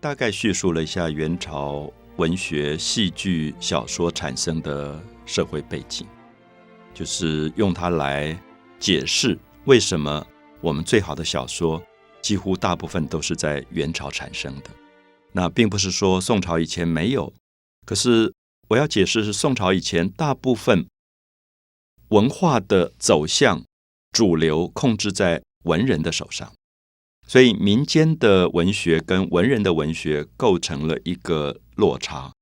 大概叙述了一下元朝文学、戏剧、小说产生的社会背景，就是用它来解释为什么我们最好的小说几乎大部分都是在元朝产生的。那并不是说宋朝以前没有，可是我要解释是宋朝以前大部分文化的走向主流控制在文人的手上。所以，民间的文学跟文人的文学构成了一个落差。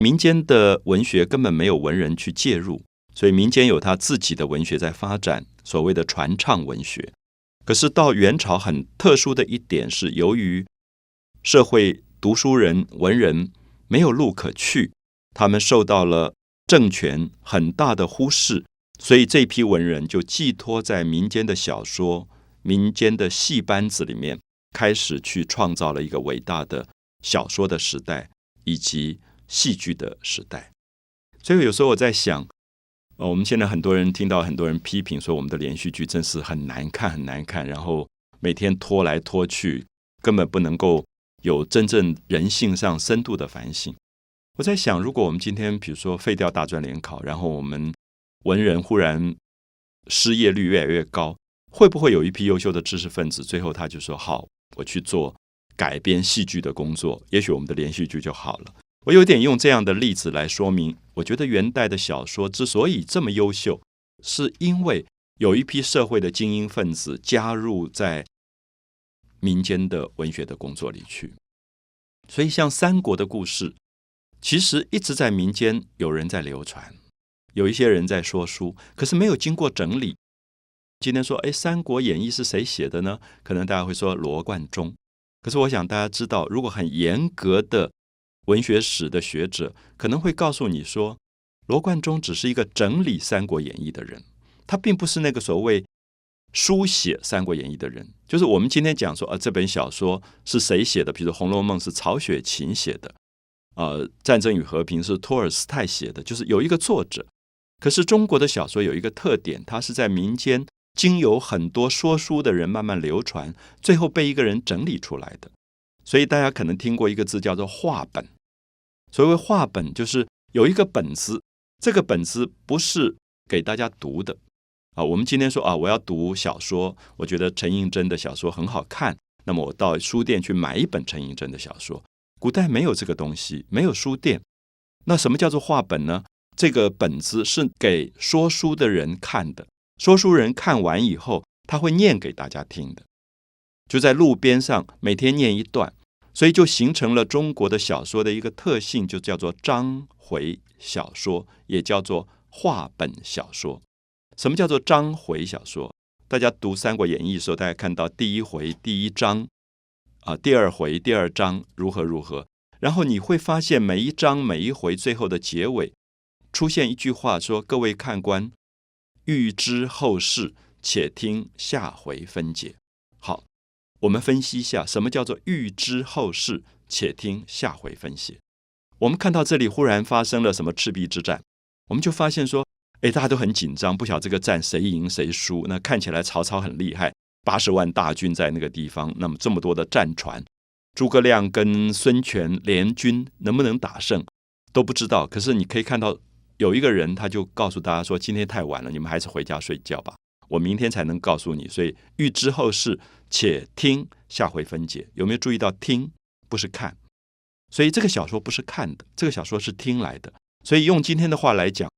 民间的文学根本没有文人去介入，所以民间有他自己的文学在发展，所谓的传唱文学。可是到元朝，很特殊的一点是，由于社会读书人、文人没有路可去，他们受到了政权很大的忽视，所以这批文人就寄托在民间的小说。民间的戏班子里面，开始去创造了一个伟大的小说的时代，以及戏剧的时代。所以有时候我在想，呃，我们现在很多人听到很多人批评说，我们的连续剧真是很难看，很难看，然后每天拖来拖去，根本不能够有真正人性上深度的反省。我在想，如果我们今天比如说废掉大专联考，然后我们文人忽然失业率越来越高。会不会有一批优秀的知识分子，最后他就说：“好，我去做改编戏剧的工作，也许我们的连续剧就好了。”我有点用这样的例子来说明，我觉得元代的小说之所以这么优秀，是因为有一批社会的精英分子加入在民间的文学的工作里去。所以，像三国的故事，其实一直在民间有人在流传，有一些人在说书，可是没有经过整理。今天说，哎，《三国演义》是谁写的呢？可能大家会说罗贯中。可是我想大家知道，如果很严格的文学史的学者，可能会告诉你说，罗贯中只是一个整理《三国演义》的人，他并不是那个所谓书写《三国演义》的人。就是我们今天讲说，啊，这本小说是谁写的？比如《红楼梦》是曹雪芹写的，呃，《战争与和平》是托尔斯泰写的，就是有一个作者。可是中国的小说有一个特点，它是在民间。经由很多说书的人慢慢流传，最后被一个人整理出来的。所以大家可能听过一个字叫做话本。所谓话本，就是有一个本子，这个本子不是给大家读的啊。我们今天说啊，我要读小说，我觉得陈映真的小说很好看，那么我到书店去买一本陈映真的小说。古代没有这个东西，没有书店。那什么叫做话本呢？这个本子是给说书的人看的。说书人看完以后，他会念给大家听的，就在路边上每天念一段，所以就形成了中国的小说的一个特性，就叫做章回小说，也叫做话本小说。什么叫做章回小说？大家读《三国演义》的时候，大家看到第一回第一章啊，第二回第二章如何如何，然后你会发现每一章每一回最后的结尾出现一句话，说：“各位看官。”欲知后事，且听下回分解。好，我们分析一下什么叫做预知后事，且听下回分解。我们看到这里忽然发生了什么赤壁之战，我们就发现说，哎，大家都很紧张，不晓这个战谁赢谁输。那看起来曹操很厉害，八十万大军在那个地方，那么这么多的战船，诸葛亮跟孙权联军能不能打胜都不知道。可是你可以看到。有一个人，他就告诉大家说：“今天太晚了，你们还是回家睡觉吧。我明天才能告诉你。所以预知后事，且听下回分解。有没有注意到听不是看？所以这个小说不是看的，这个小说是听来的。所以用今天的话来讲，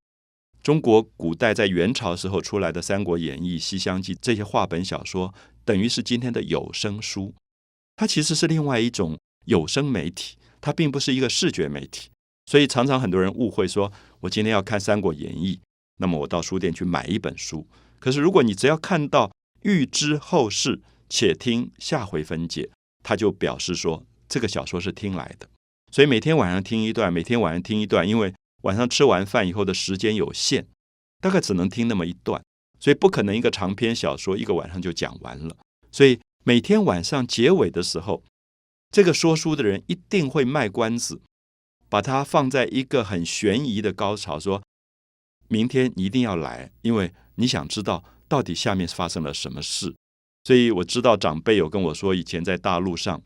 中国古代在元朝时候出来的《三国演义》《西厢记》这些话本小说，等于是今天的有声书。它其实是另外一种有声媒体，它并不是一个视觉媒体。所以常常很多人误会说。我今天要看《三国演义》，那么我到书店去买一本书。可是如果你只要看到“欲知后事，且听下回分解”，它就表示说这个小说是听来的。所以每天晚上听一段，每天晚上听一段，因为晚上吃完饭以后的时间有限，大概只能听那么一段，所以不可能一个长篇小说一个晚上就讲完了。所以每天晚上结尾的时候，这个说书的人一定会卖关子。把它放在一个很悬疑的高潮，说明天你一定要来，因为你想知道到底下面发生了什么事。所以我知道长辈有跟我说，以前在大陆上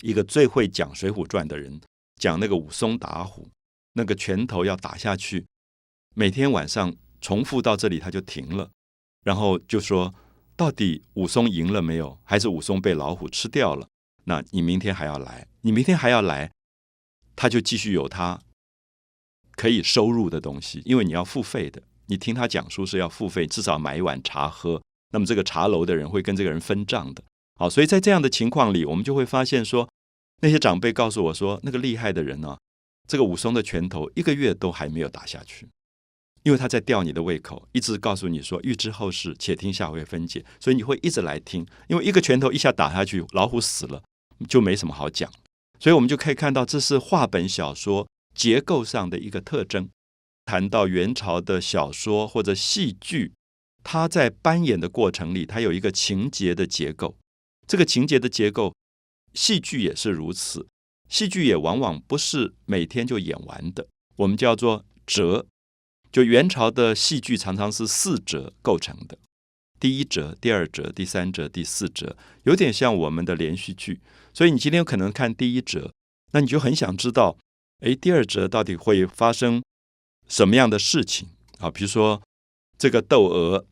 一个最会讲《水浒传》的人讲那个武松打虎，那个拳头要打下去，每天晚上重复到这里他就停了，然后就说到底武松赢了没有？还是武松被老虎吃掉了？那你明天还要来？你明天还要来？他就继续有他可以收入的东西，因为你要付费的。你听他讲书是要付费，至少买一碗茶喝。那么这个茶楼的人会跟这个人分账的。好，所以在这样的情况里，我们就会发现说，那些长辈告诉我说，那个厉害的人呢，这个武松的拳头一个月都还没有打下去，因为他在吊你的胃口，一直告诉你说，欲知后事，且听下回分解。所以你会一直来听，因为一个拳头一下打下去，老虎死了就没什么好讲。所以我们就可以看到，这是话本小说结构上的一个特征。谈到元朝的小说或者戏剧，它在扮演的过程里，它有一个情节的结构。这个情节的结构，戏剧也是如此。戏剧也往往不是每天就演完的，我们叫做折。就元朝的戏剧常常是四折构成的：第一折、第二折、第三折、第四折，有点像我们的连续剧。所以你今天可能看第一折，那你就很想知道，哎，第二折到底会发生？什么样的事情啊？比如说，这个窦娥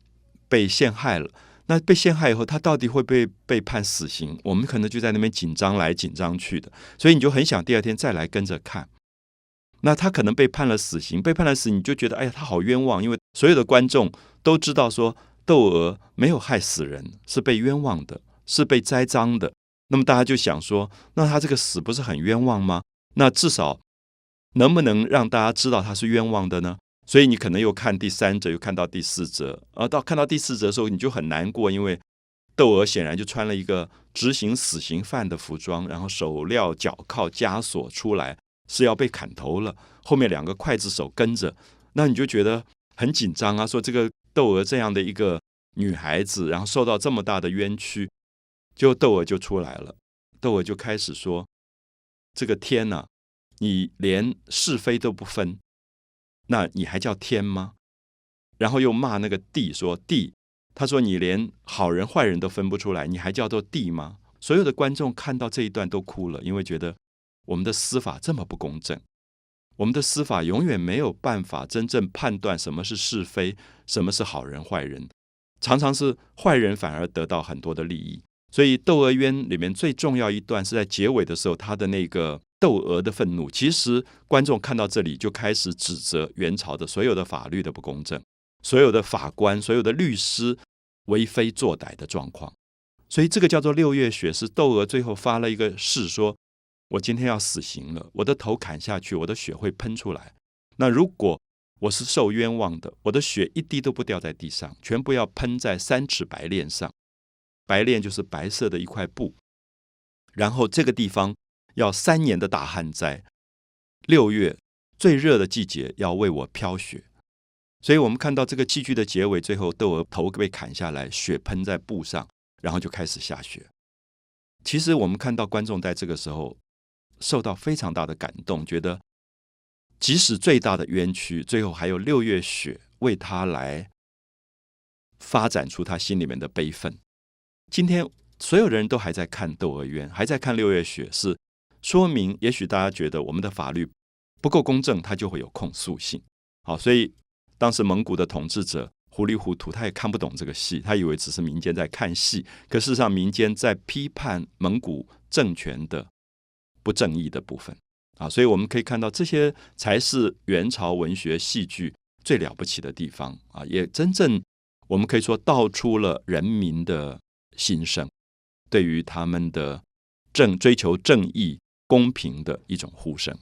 被陷害了，那被陷害以后，他到底会被被判死刑？我们可能就在那边紧张来紧张去的，所以你就很想第二天再来跟着看。那他可能被判了死刑，被判了死，你就觉得哎呀，他好冤枉，因为所有的观众都知道说窦娥没有害死人，是被冤枉的，是被栽赃的。那么大家就想说，那他这个死不是很冤枉吗？那至少。能不能让大家知道他是冤枉的呢？所以你可能又看第三则，又看到第四则，而到看到第四则的时候，你就很难过，因为窦娥显然就穿了一个执行死刑犯的服装，然后手镣脚铐枷锁出来，是要被砍头了。后面两个刽子手跟着，那你就觉得很紧张啊！说这个窦娥这样的一个女孩子，然后受到这么大的冤屈，就窦娥就出来了，窦娥就开始说：“这个天呐！”你连是非都不分，那你还叫天吗？然后又骂那个帝说帝，他说你连好人坏人都分不出来，你还叫做帝吗？所有的观众看到这一段都哭了，因为觉得我们的司法这么不公正，我们的司法永远没有办法真正判断什么是是非，什么是好人坏人，常常是坏人反而得到很多的利益。所以《窦娥冤》里面最重要一段是在结尾的时候，他的那个。窦娥的愤怒，其实观众看到这里就开始指责元朝的所有的法律的不公正，所有的法官、所有的律师为非作歹的状况。所以这个叫做六月雪，是窦娥最后发了一个誓，说我今天要死刑了，我的头砍下去，我的血会喷出来。那如果我是受冤枉的，我的血一滴都不掉在地上，全部要喷在三尺白练上。白练就是白色的一块布，然后这个地方。要三年的大旱灾，六月最热的季节要为我飘雪，所以我们看到这个戏剧的结尾，最后窦娥头被砍下来，血喷在布上，然后就开始下雪。其实我们看到观众在这个时候受到非常大的感动，觉得即使最大的冤屈，最后还有六月雪为他来发展出他心里面的悲愤。今天所有人都还在看《窦娥冤》，还在看六月雪，是。说明，也许大家觉得我们的法律不够公正，它就会有控诉性。好，所以当时蒙古的统治者糊里糊涂，他也看不懂这个戏，他以为只是民间在看戏，可事实上民间在批判蒙古政权的不正义的部分。啊，所以我们可以看到，这些才是元朝文学戏剧最了不起的地方啊，也真正我们可以说道出了人民的心声，对于他们的正追求正义。公平的一种呼声。